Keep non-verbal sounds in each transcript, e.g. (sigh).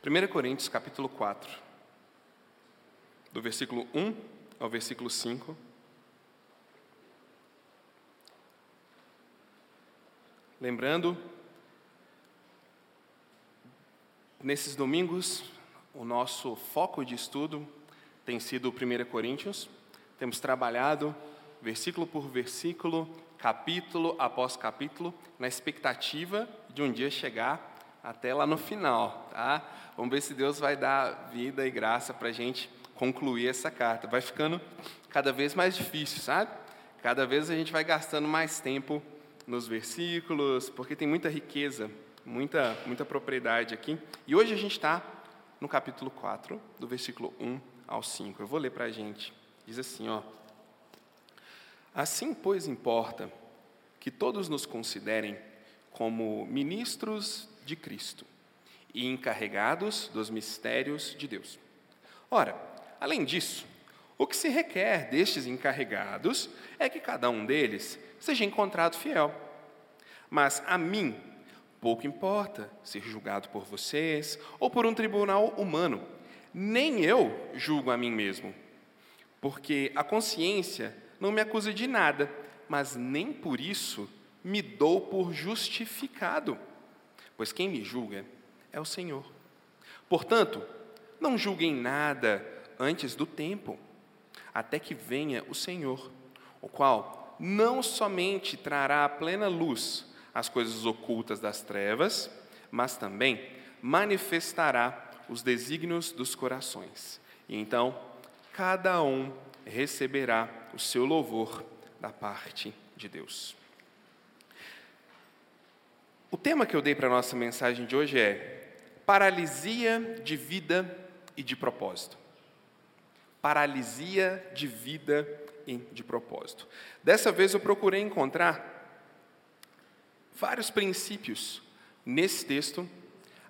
1 Coríntios capítulo 4, do versículo 1 ao versículo 5. Lembrando, nesses domingos, o nosso foco de estudo tem sido 1 Coríntios. Temos trabalhado versículo por versículo, capítulo após capítulo, na expectativa de um dia chegar até lá no final, tá? Vamos ver se Deus vai dar vida e graça para a gente concluir essa carta. Vai ficando cada vez mais difícil, sabe? Cada vez a gente vai gastando mais tempo nos versículos, porque tem muita riqueza, muita, muita propriedade aqui. E hoje a gente está no capítulo 4, do versículo 1 ao 5. Eu vou ler para a gente. Diz assim, ó. Assim, pois, importa que todos nos considerem como ministros de Cristo e encarregados dos mistérios de Deus. Ora, além disso, o que se requer destes encarregados é que cada um deles seja encontrado fiel. Mas a mim, pouco importa ser julgado por vocês ou por um tribunal humano, nem eu julgo a mim mesmo, porque a consciência não me acusa de nada, mas nem por isso me dou por justificado pois quem me julga é o Senhor. Portanto, não julguem nada antes do tempo, até que venha o Senhor, o qual não somente trará a plena luz as coisas ocultas das trevas, mas também manifestará os desígnios dos corações. E então, cada um receberá o seu louvor da parte de Deus. O tema que eu dei para a nossa mensagem de hoje é paralisia de vida e de propósito. Paralisia de vida e de propósito. Dessa vez eu procurei encontrar vários princípios nesse texto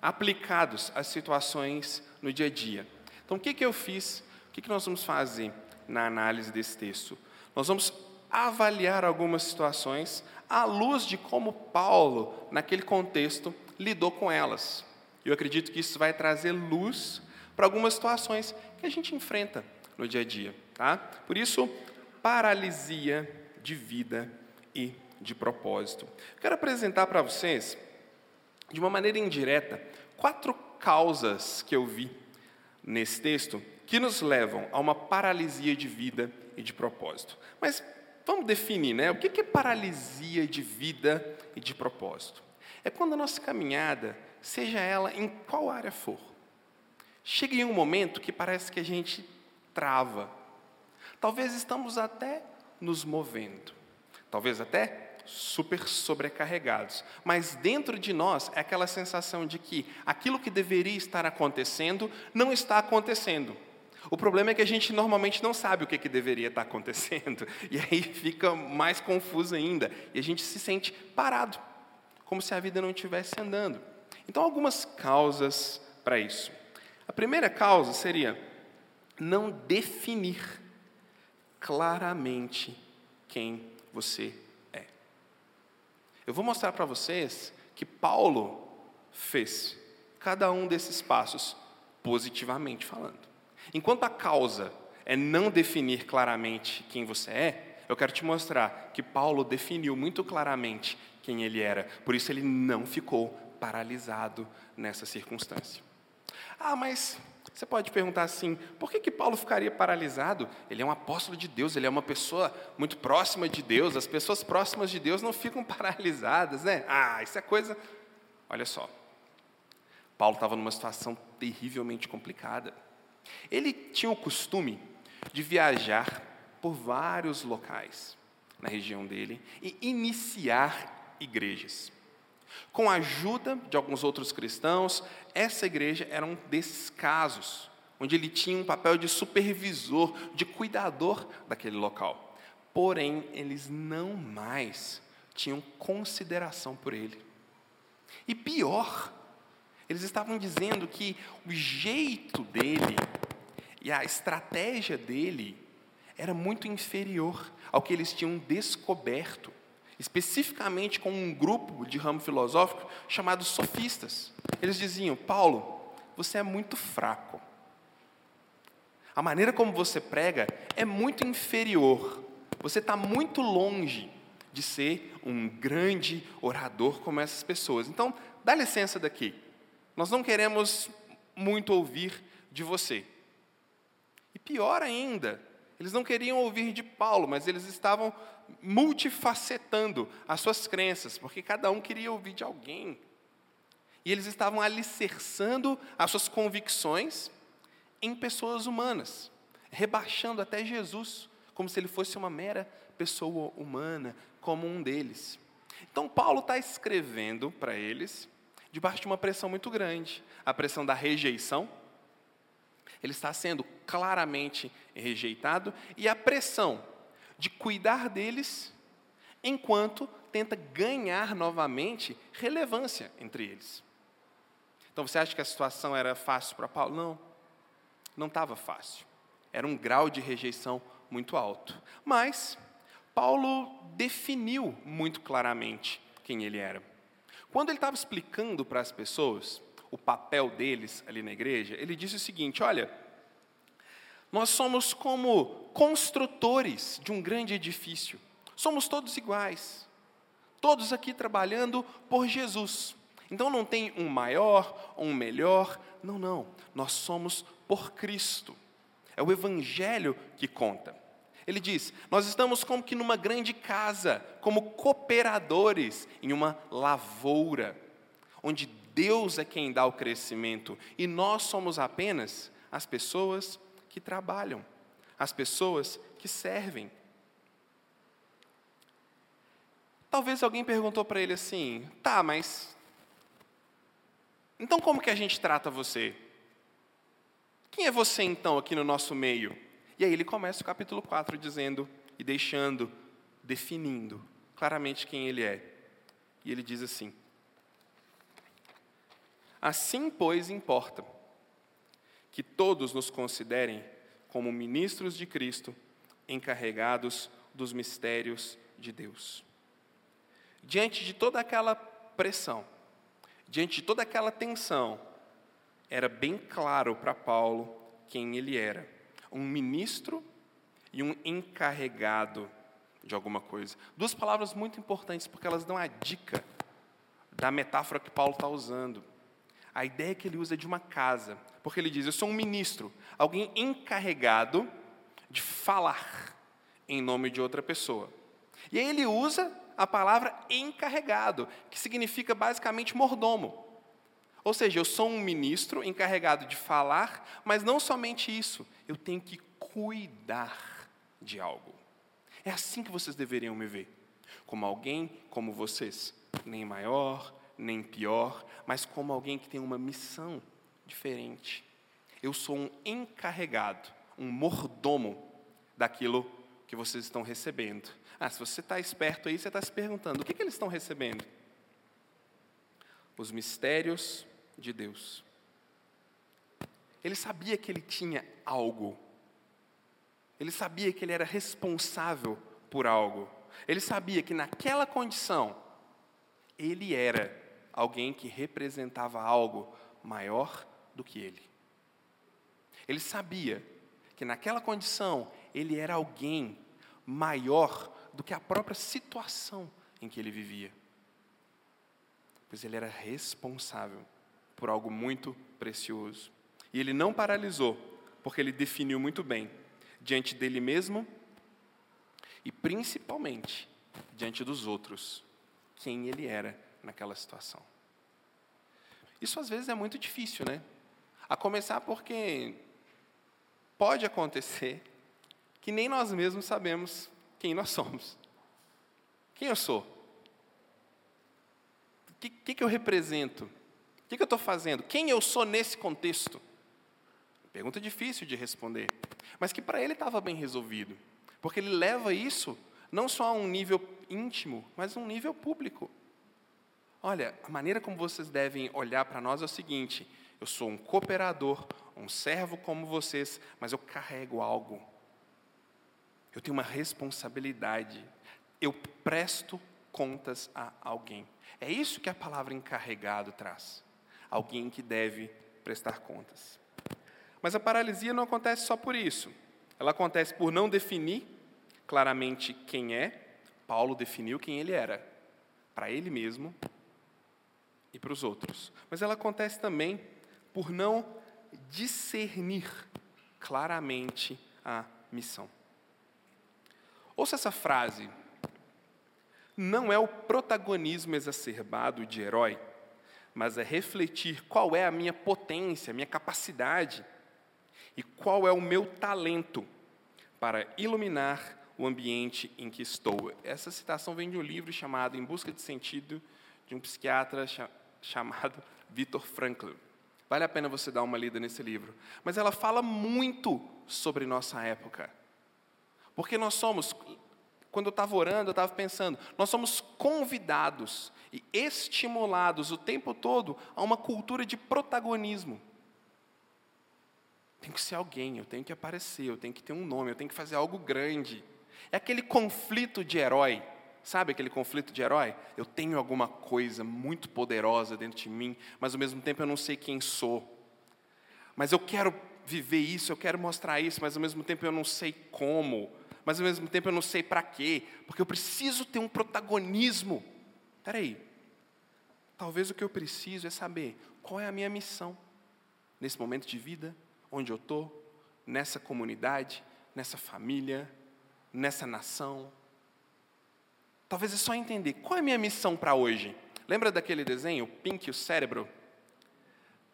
aplicados às situações no dia a dia. Então, o que, que eu fiz? O que, que nós vamos fazer na análise desse texto? Nós vamos avaliar algumas situações à luz de como Paulo, naquele contexto, lidou com elas. Eu acredito que isso vai trazer luz para algumas situações que a gente enfrenta no dia a dia. Tá? Por isso, paralisia de vida e de propósito. Quero apresentar para vocês, de uma maneira indireta, quatro causas que eu vi nesse texto que nos levam a uma paralisia de vida e de propósito. Mas Vamos definir, né? O que é paralisia de vida e de propósito? É quando a nossa caminhada, seja ela em qual área for, chega em um momento que parece que a gente trava. Talvez estamos até nos movendo, talvez até super sobrecarregados, mas dentro de nós é aquela sensação de que aquilo que deveria estar acontecendo não está acontecendo. O problema é que a gente normalmente não sabe o que, que deveria estar acontecendo, (laughs) e aí fica mais confuso ainda, e a gente se sente parado, como se a vida não estivesse andando. Então, algumas causas para isso. A primeira causa seria não definir claramente quem você é. Eu vou mostrar para vocês que Paulo fez cada um desses passos positivamente falando. Enquanto a causa é não definir claramente quem você é, eu quero te mostrar que Paulo definiu muito claramente quem ele era, por isso ele não ficou paralisado nessa circunstância. Ah, mas você pode perguntar assim: por que, que Paulo ficaria paralisado? Ele é um apóstolo de Deus, ele é uma pessoa muito próxima de Deus, as pessoas próximas de Deus não ficam (laughs) paralisadas, né? Ah, isso é coisa. Olha só, Paulo estava numa situação terrivelmente complicada. Ele tinha o costume de viajar por vários locais na região dele e iniciar igrejas. Com a ajuda de alguns outros cristãos, essa igreja era um desses casos, onde ele tinha um papel de supervisor, de cuidador daquele local. Porém, eles não mais tinham consideração por ele. E pior, eles estavam dizendo que o jeito dele e a estratégia dele era muito inferior ao que eles tinham descoberto, especificamente com um grupo de ramo filosófico chamado sofistas. Eles diziam: Paulo, você é muito fraco. A maneira como você prega é muito inferior. Você está muito longe de ser um grande orador como essas pessoas. Então, dá licença daqui. Nós não queremos muito ouvir de você. Pior ainda, eles não queriam ouvir de Paulo, mas eles estavam multifacetando as suas crenças, porque cada um queria ouvir de alguém. E eles estavam alicerçando as suas convicções em pessoas humanas, rebaixando até Jesus, como se ele fosse uma mera pessoa humana, como um deles. Então, Paulo está escrevendo para eles, debaixo de uma pressão muito grande a pressão da rejeição. Ele está sendo claramente rejeitado, e a pressão de cuidar deles, enquanto tenta ganhar novamente relevância entre eles. Então você acha que a situação era fácil para Paulo? Não, não estava fácil. Era um grau de rejeição muito alto. Mas Paulo definiu muito claramente quem ele era. Quando ele estava explicando para as pessoas o papel deles ali na igreja, ele disse o seguinte: olha, nós somos como construtores de um grande edifício, somos todos iguais, todos aqui trabalhando por Jesus. Então não tem um maior, um melhor, não, não, nós somos por Cristo. É o Evangelho que conta. Ele diz: Nós estamos como que numa grande casa, como cooperadores em uma lavoura, onde Deus é quem dá o crescimento e nós somos apenas as pessoas que trabalham, as pessoas que servem. Talvez alguém perguntou para ele assim: tá, mas. Então como que a gente trata você? Quem é você então aqui no nosso meio? E aí ele começa o capítulo 4 dizendo e deixando, definindo claramente quem ele é. E ele diz assim: Assim, pois, importa que todos nos considerem como ministros de Cristo, encarregados dos mistérios de Deus. Diante de toda aquela pressão, diante de toda aquela tensão, era bem claro para Paulo quem ele era um ministro e um encarregado de alguma coisa. Duas palavras muito importantes, porque elas dão a dica da metáfora que Paulo está usando. A ideia que ele usa é de uma casa, porque ele diz: Eu sou um ministro, alguém encarregado de falar em nome de outra pessoa. E aí ele usa a palavra encarregado, que significa basicamente mordomo. Ou seja, eu sou um ministro encarregado de falar, mas não somente isso, eu tenho que cuidar de algo. É assim que vocês deveriam me ver, como alguém como vocês, nem maior, nem pior, mas como alguém que tem uma missão diferente. Eu sou um encarregado, um mordomo daquilo que vocês estão recebendo. Ah, se você está esperto aí, você está se perguntando: o que, que eles estão recebendo? Os mistérios de Deus. Ele sabia que ele tinha algo. Ele sabia que ele era responsável por algo. Ele sabia que naquela condição, ele era alguém que representava algo maior do que ele. Ele sabia que naquela condição, ele era alguém maior do que a própria situação em que ele vivia. Pois ele era responsável por algo muito precioso. E ele não paralisou, porque ele definiu muito bem, diante dele mesmo e principalmente diante dos outros, quem ele era naquela situação. Isso às vezes é muito difícil, né? A começar porque pode acontecer que nem nós mesmos sabemos quem nós somos. Quem eu sou? O que, que, que eu represento? O que, que eu estou fazendo? Quem eu sou nesse contexto? Pergunta difícil de responder, mas que para ele estava bem resolvido, porque ele leva isso não só a um nível íntimo, mas a um nível público. Olha, a maneira como vocês devem olhar para nós é o seguinte: eu sou um cooperador, um servo como vocês, mas eu carrego algo. Eu tenho uma responsabilidade. Eu presto contas a alguém. É isso que a palavra encarregado traz alguém que deve prestar contas. Mas a paralisia não acontece só por isso. Ela acontece por não definir claramente quem é. Paulo definiu quem ele era, para ele mesmo e para os outros. Mas ela acontece também por não discernir claramente a missão. Ouça essa frase. Não é o protagonismo exacerbado de herói, mas é refletir qual é a minha potência, a minha capacidade e qual é o meu talento para iluminar o ambiente em que estou. Essa citação vem de um livro chamado Em Busca de Sentido, de um psiquiatra chamado Viktor Frankl. Vale a pena você dar uma lida nesse livro. Mas ela fala muito sobre nossa época. Porque nós somos, quando eu estava orando, eu estava pensando, nós somos convidados e estimulados o tempo todo a uma cultura de protagonismo. Tem que ser alguém, eu tenho que aparecer, eu tenho que ter um nome, eu tenho que fazer algo grande. É aquele conflito de herói. Sabe aquele conflito de herói? Eu tenho alguma coisa muito poderosa dentro de mim, mas ao mesmo tempo eu não sei quem sou. Mas eu quero viver isso, eu quero mostrar isso, mas ao mesmo tempo eu não sei como. Mas ao mesmo tempo eu não sei para quê, porque eu preciso ter um protagonismo. Espera aí. Talvez o que eu preciso é saber qual é a minha missão nesse momento de vida, onde eu estou, nessa comunidade, nessa família, nessa nação, Talvez é só entender qual é a minha missão para hoje. Lembra daquele desenho, Pink e o Cérebro?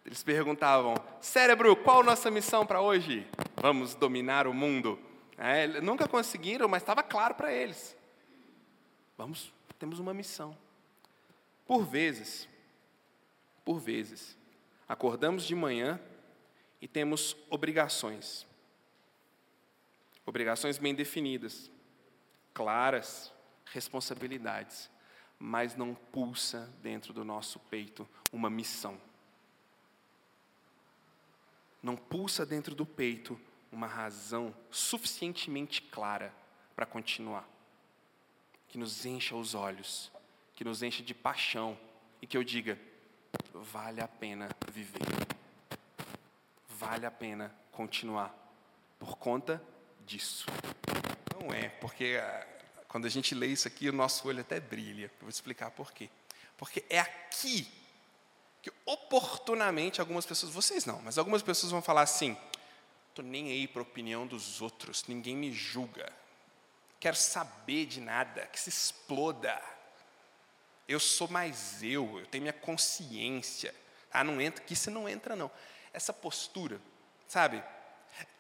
Eles perguntavam: Cérebro, qual a nossa missão para hoje? Vamos dominar o mundo. É, nunca conseguiram, mas estava claro para eles. Vamos, temos uma missão. Por vezes, por vezes, acordamos de manhã e temos obrigações. Obrigações bem definidas, claras, responsabilidades, mas não pulsa dentro do nosso peito uma missão. Não pulsa dentro do peito uma razão suficientemente clara para continuar, que nos encha os olhos, que nos encha de paixão e que eu diga: vale a pena viver, vale a pena continuar, por conta disso. Não é, porque ah, quando a gente lê isso aqui, o nosso olho até brilha. Eu vou explicar por quê. Porque é aqui que oportunamente algumas pessoas, vocês não, mas algumas pessoas vão falar assim: estou nem aí para a opinião dos outros, ninguém me julga, quero saber de nada, que se exploda. Eu sou mais eu, eu tenho minha consciência. Ah, não entra, que isso não entra não. Essa postura, sabe?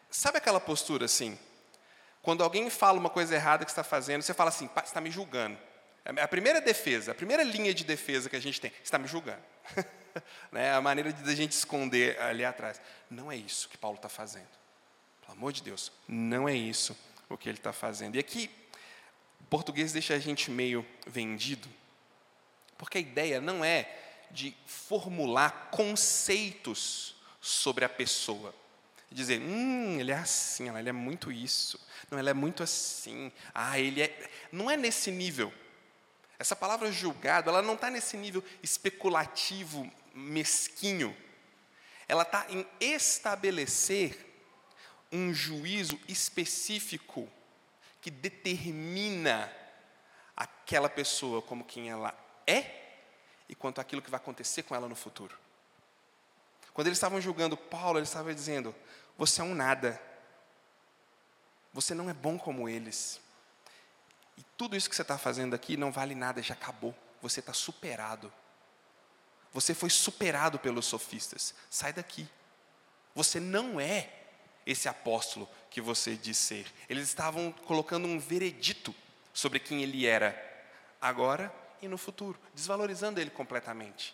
Sabe aquela postura assim? Quando alguém fala uma coisa errada que está fazendo, você fala assim, está me julgando. É a primeira defesa, a primeira linha de defesa que a gente tem, está me julgando. (laughs) né? A maneira de a gente esconder ali atrás. Não é isso que Paulo está fazendo. Pelo amor de Deus, não é isso o que ele está fazendo. E aqui, o português deixa a gente meio vendido, porque a ideia não é de formular conceitos sobre a pessoa dizer, hum, ele é assim, ele é muito isso, não, ele é muito assim, ah, ele é. Não é nesse nível. Essa palavra julgado, ela não está nesse nível especulativo, mesquinho. Ela está em estabelecer um juízo específico que determina aquela pessoa como quem ela é e quanto aquilo que vai acontecer com ela no futuro. Quando eles estavam julgando Paulo, eles estavam dizendo: você é um nada. Você não é bom como eles. E tudo isso que você está fazendo aqui não vale nada, já acabou. Você está superado. Você foi superado pelos sofistas. Sai daqui. Você não é esse apóstolo que você diz ser. Eles estavam colocando um veredito sobre quem ele era, agora e no futuro, desvalorizando ele completamente.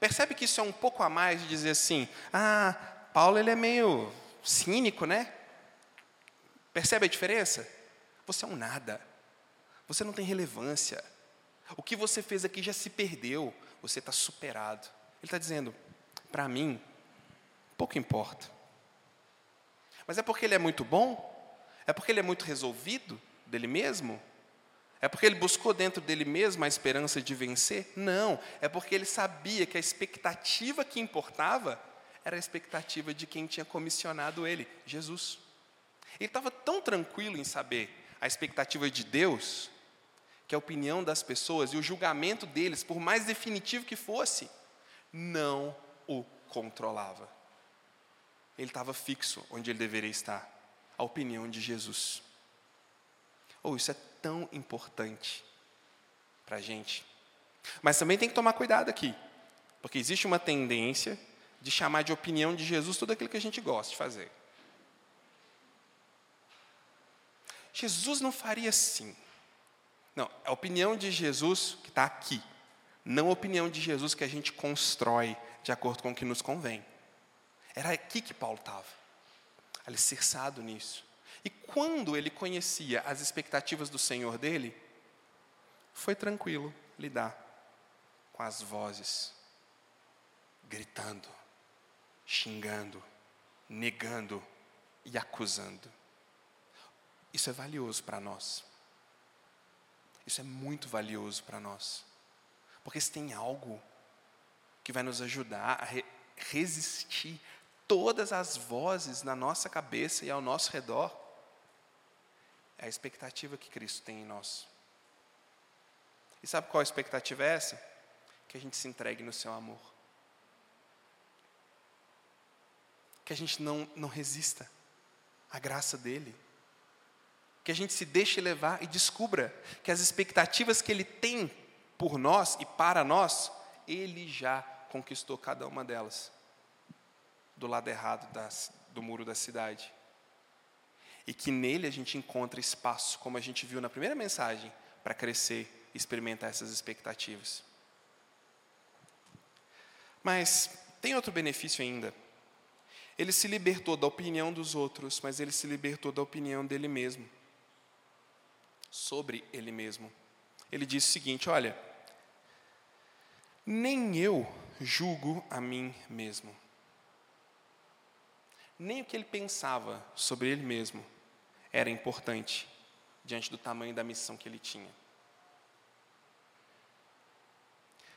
Percebe que isso é um pouco a mais de dizer assim: ah, Paulo ele é meio cínico, né? Percebe a diferença? Você é um nada. Você não tem relevância. O que você fez aqui já se perdeu. Você está superado. Ele está dizendo: para mim, pouco importa. Mas é porque ele é muito bom? É porque ele é muito resolvido dele mesmo? É porque ele buscou dentro dele mesmo a esperança de vencer? Não. É porque ele sabia que a expectativa que importava era a expectativa de quem tinha comissionado ele, Jesus. Ele estava tão tranquilo em saber a expectativa de Deus, que a opinião das pessoas e o julgamento deles, por mais definitivo que fosse, não o controlava. Ele estava fixo onde ele deveria estar, a opinião de Jesus. Ou oh, isso é tão importante para a gente. Mas também tem que tomar cuidado aqui, porque existe uma tendência de chamar de opinião de Jesus tudo aquilo que a gente gosta de fazer. Jesus não faria assim. Não, a opinião de Jesus que está aqui, não a opinião de Jesus que a gente constrói de acordo com o que nos convém. Era aqui que Paulo estava, alicerçado nisso. E quando ele conhecia as expectativas do Senhor dele, foi tranquilo lidar com as vozes, gritando, xingando, negando e acusando. Isso é valioso para nós. Isso é muito valioso para nós. Porque se tem algo que vai nos ajudar a re resistir todas as vozes na nossa cabeça e ao nosso redor, é a expectativa que Cristo tem em nós. E sabe qual a expectativa é essa? Que a gente se entregue no seu amor. Que a gente não, não resista à graça dEle que a gente se deixe levar e descubra que as expectativas que Ele tem por nós e para nós, Ele já conquistou cada uma delas, do lado errado das, do muro da cidade. E que nele a gente encontra espaço, como a gente viu na primeira mensagem, para crescer experimentar essas expectativas. Mas tem outro benefício ainda. Ele se libertou da opinião dos outros, mas ele se libertou da opinião dele mesmo sobre ele mesmo. Ele diz o seguinte: Olha, nem eu julgo a mim mesmo. Nem o que ele pensava sobre ele mesmo era importante diante do tamanho da missão que ele tinha.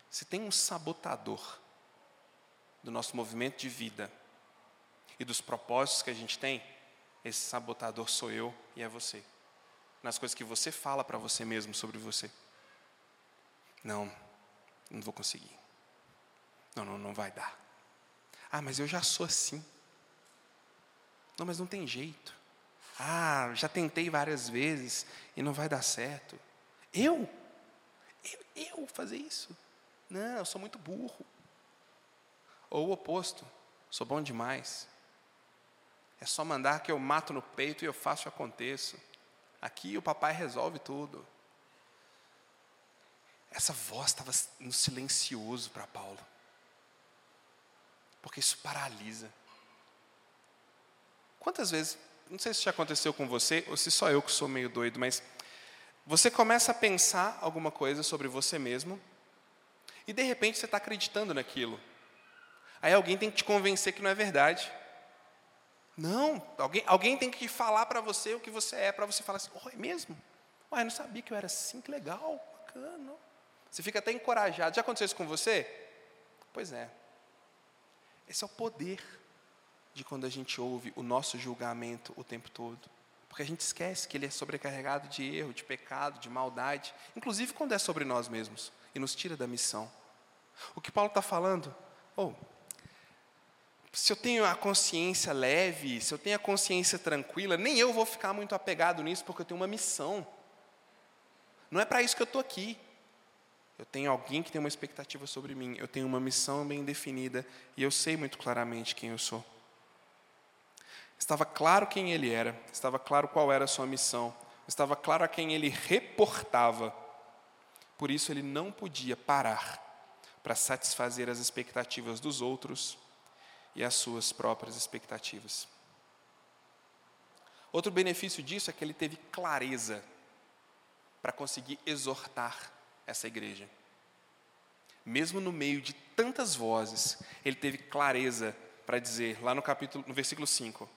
Se tem um sabotador do nosso movimento de vida e dos propósitos que a gente tem, esse sabotador sou eu e é você nas coisas que você fala para você mesmo sobre você. Não, não vou conseguir. Não, não, não vai dar. Ah, mas eu já sou assim. Não, mas não tem jeito. Ah, já tentei várias vezes e não vai dar certo. Eu? Eu, eu fazer isso? Não, eu sou muito burro. Ou o oposto, sou bom demais. É só mandar que eu mato no peito e eu faço aconteço. Aqui o papai resolve tudo. Essa voz estava no silencioso para Paulo. Porque isso paralisa. Quantas vezes, não sei se já aconteceu com você, ou se só eu que sou meio doido, mas você começa a pensar alguma coisa sobre você mesmo, e de repente você está acreditando naquilo. Aí alguém tem que te convencer que não é verdade. Não, alguém, alguém tem que falar para você o que você é, para você falar assim, oh, é mesmo? Eu não sabia que eu era assim, que legal, bacana. Você fica até encorajado. Já aconteceu isso com você? Pois é. Esse é o poder de quando a gente ouve o nosso julgamento o tempo todo. Porque a gente esquece que ele é sobrecarregado de erro, de pecado, de maldade, inclusive quando é sobre nós mesmos, e nos tira da missão. O que Paulo está falando, oh, se eu tenho a consciência leve, se eu tenho a consciência tranquila, nem eu vou ficar muito apegado nisso, porque eu tenho uma missão. Não é para isso que eu estou aqui. Eu tenho alguém que tem uma expectativa sobre mim, eu tenho uma missão bem definida e eu sei muito claramente quem eu sou. Estava claro quem ele era, estava claro qual era a sua missão, estava claro a quem ele reportava. Por isso ele não podia parar para satisfazer as expectativas dos outros e as suas próprias expectativas. Outro benefício disso é que ele teve clareza para conseguir exortar essa igreja. Mesmo no meio de tantas vozes, ele teve clareza para dizer, lá no capítulo, no versículo 5.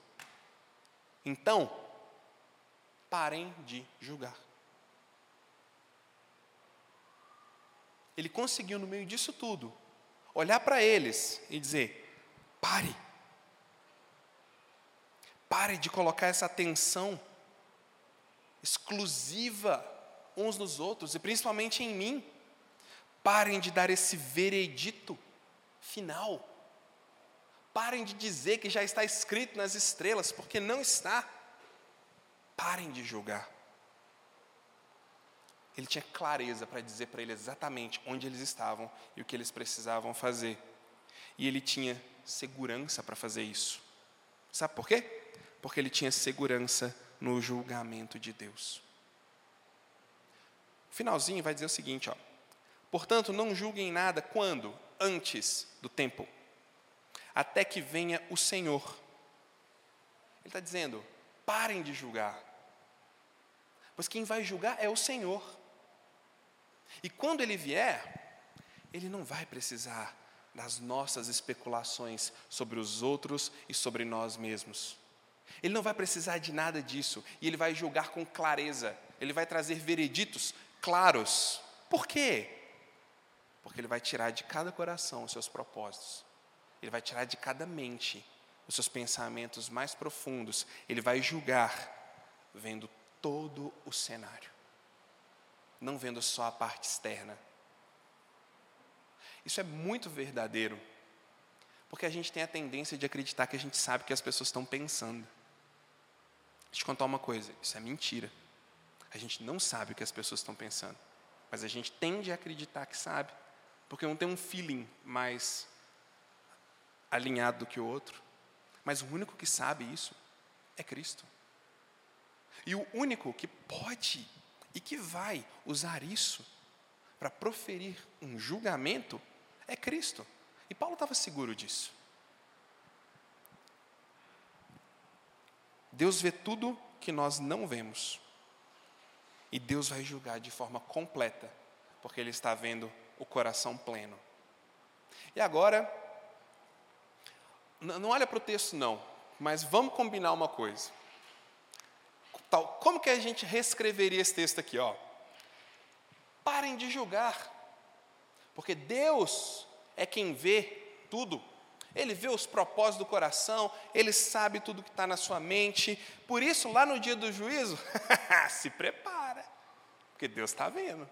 Então, parem de julgar. Ele conseguiu, no meio disso tudo, olhar para eles e dizer: Pare. Pare de colocar essa atenção exclusiva uns nos outros e principalmente em mim. Parem de dar esse veredito final. Parem de dizer que já está escrito nas estrelas, porque não está. Parem de julgar. Ele tinha clareza para dizer para eles exatamente onde eles estavam e o que eles precisavam fazer. E ele tinha segurança para fazer isso. Sabe por quê? Porque ele tinha segurança no julgamento de Deus. O finalzinho vai dizer o seguinte, ó. Portanto, não julguem nada quando? Antes do tempo. Até que venha o Senhor. Ele está dizendo: parem de julgar. Pois quem vai julgar é o Senhor. E quando ele vier, ele não vai precisar das nossas especulações sobre os outros e sobre nós mesmos. Ele não vai precisar de nada disso e ele vai julgar com clareza. Ele vai trazer vereditos claros. Por quê? Porque ele vai tirar de cada coração os seus propósitos. Ele vai tirar de cada mente os seus pensamentos mais profundos. Ele vai julgar vendo todo o cenário não vendo só a parte externa. Isso é muito verdadeiro, porque a gente tem a tendência de acreditar que a gente sabe o que as pessoas estão pensando. Deixa eu te contar uma coisa: isso é mentira. A gente não sabe o que as pessoas estão pensando, mas a gente tende a acreditar que sabe, porque um tem um feeling mais alinhado do que o outro. Mas o único que sabe isso é Cristo. E o único que pode e que vai usar isso para proferir um julgamento é Cristo. E Paulo estava seguro disso. Deus vê tudo que nós não vemos. E Deus vai julgar de forma completa, porque Ele está vendo o coração pleno. E agora, não olha para o texto, não, mas vamos combinar uma coisa. Como que a gente reescreveria esse texto aqui? Ó? Parem de julgar, porque Deus é quem vê tudo. Ele vê os propósitos do coração, Ele sabe tudo que está na sua mente. Por isso, lá no dia do juízo, (laughs) se prepara, porque Deus está vendo.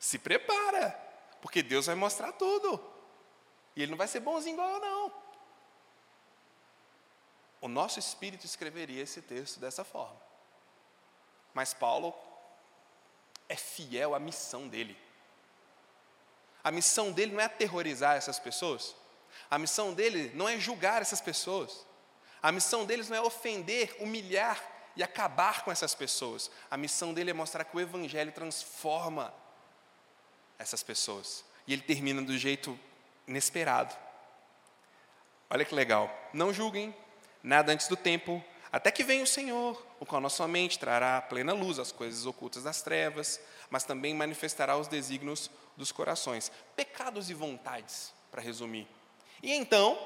Se prepara, porque Deus vai mostrar tudo. E Ele não vai ser bonzinho igual eu, não. O nosso espírito escreveria esse texto dessa forma. Mas Paulo é fiel à missão dele. A missão dele não é aterrorizar essas pessoas. A missão dele não é julgar essas pessoas. A missão deles não é ofender, humilhar e acabar com essas pessoas. A missão dele é mostrar que o Evangelho transforma essas pessoas. E ele termina do jeito inesperado. Olha que legal. Não julguem, nada antes do tempo, até que venha o Senhor, o qual na sua mente trará plena luz às coisas ocultas das trevas, mas também manifestará os desígnios dos corações, pecados e vontades, para resumir. E então,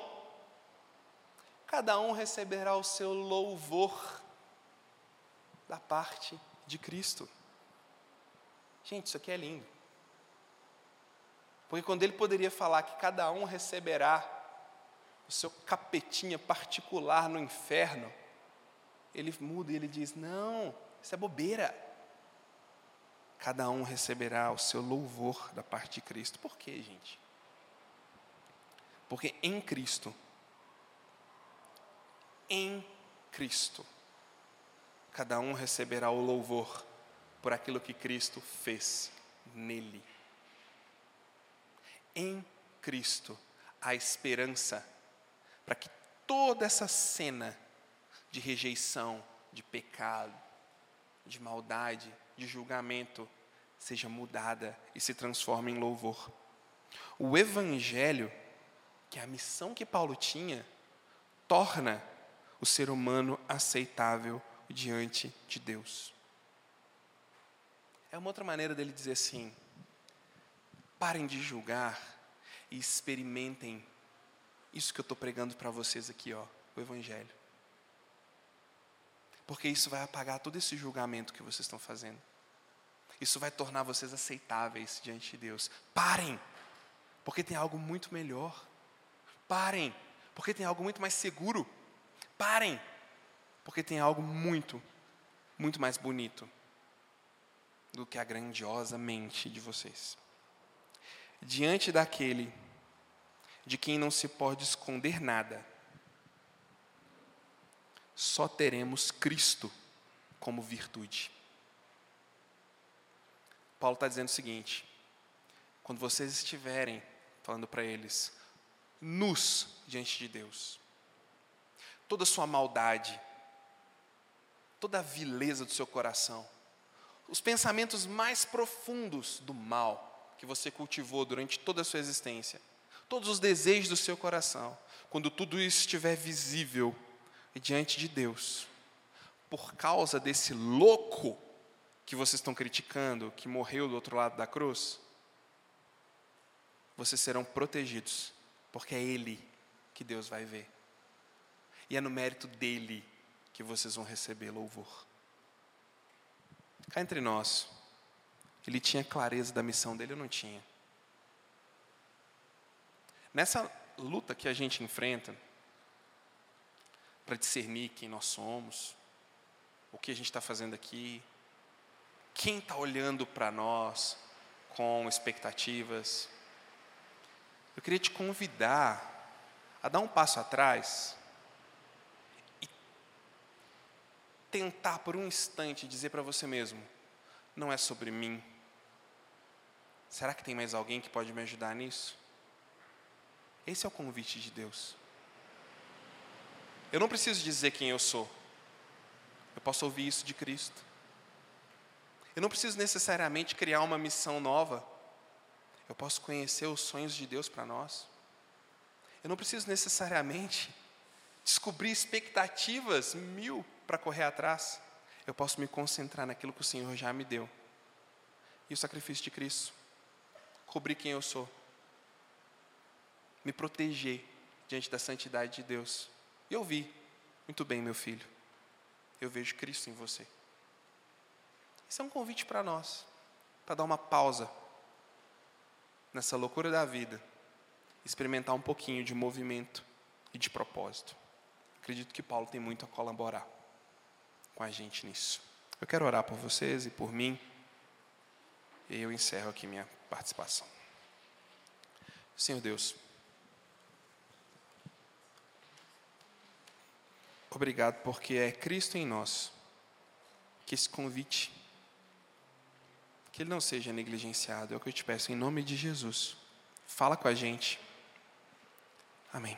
cada um receberá o seu louvor da parte de Cristo. Gente, isso aqui é lindo. Porque quando ele poderia falar que cada um receberá o seu capetinha particular no inferno, ele muda e ele diz: Não, isso é bobeira. Cada um receberá o seu louvor da parte de Cristo. Por quê, gente? Porque em Cristo, em Cristo, cada um receberá o louvor por aquilo que Cristo fez nele. Em Cristo, a esperança para que toda essa cena de rejeição, de pecado, de maldade, de julgamento, seja mudada e se transforme em louvor. O Evangelho, que é a missão que Paulo tinha, torna o ser humano aceitável diante de Deus. É uma outra maneira dele dizer assim: parem de julgar e experimentem isso que eu estou pregando para vocês aqui, ó, o Evangelho. Porque isso vai apagar todo esse julgamento que vocês estão fazendo. Isso vai tornar vocês aceitáveis diante de Deus. Parem, porque tem algo muito melhor. Parem, porque tem algo muito mais seguro. Parem, Porque tem algo muito, muito mais bonito do que a grandiosa mente de vocês. Diante daquele de quem não se pode esconder nada, só teremos Cristo como virtude. Paulo está dizendo o seguinte: quando vocês estiverem falando para eles, nus diante de Deus, toda a sua maldade, toda a vileza do seu coração, os pensamentos mais profundos do mal que você cultivou durante toda a sua existência, todos os desejos do seu coração, quando tudo isso estiver visível diante de Deus, por causa desse louco que vocês estão criticando, que morreu do outro lado da cruz, vocês serão protegidos, porque é Ele que Deus vai ver. E é no mérito dele que vocês vão receber louvor. Cá entre nós, ele tinha clareza da missão dele ou não tinha? Nessa luta que a gente enfrenta, para discernir quem nós somos, o que a gente está fazendo aqui, quem está olhando para nós com expectativas, eu queria te convidar a dar um passo atrás e tentar por um instante dizer para você mesmo: não é sobre mim. Será que tem mais alguém que pode me ajudar nisso? Esse é o convite de Deus. Eu não preciso dizer quem eu sou. Eu posso ouvir isso de Cristo. Eu não preciso necessariamente criar uma missão nova. Eu posso conhecer os sonhos de Deus para nós. Eu não preciso necessariamente descobrir expectativas mil para correr atrás. Eu posso me concentrar naquilo que o Senhor já me deu. E o sacrifício de Cristo. Cobrir quem eu sou. Me proteger diante da santidade de Deus. E eu vi, muito bem, meu filho. Eu vejo Cristo em você. Isso é um convite para nós, para dar uma pausa nessa loucura da vida, experimentar um pouquinho de movimento e de propósito. Acredito que Paulo tem muito a colaborar com a gente nisso. Eu quero orar por vocês e por mim, e eu encerro aqui minha participação. Senhor Deus, obrigado porque é Cristo em nós que esse convite que ele não seja negligenciado. É o que eu te peço em nome de Jesus. Fala com a gente. Amém.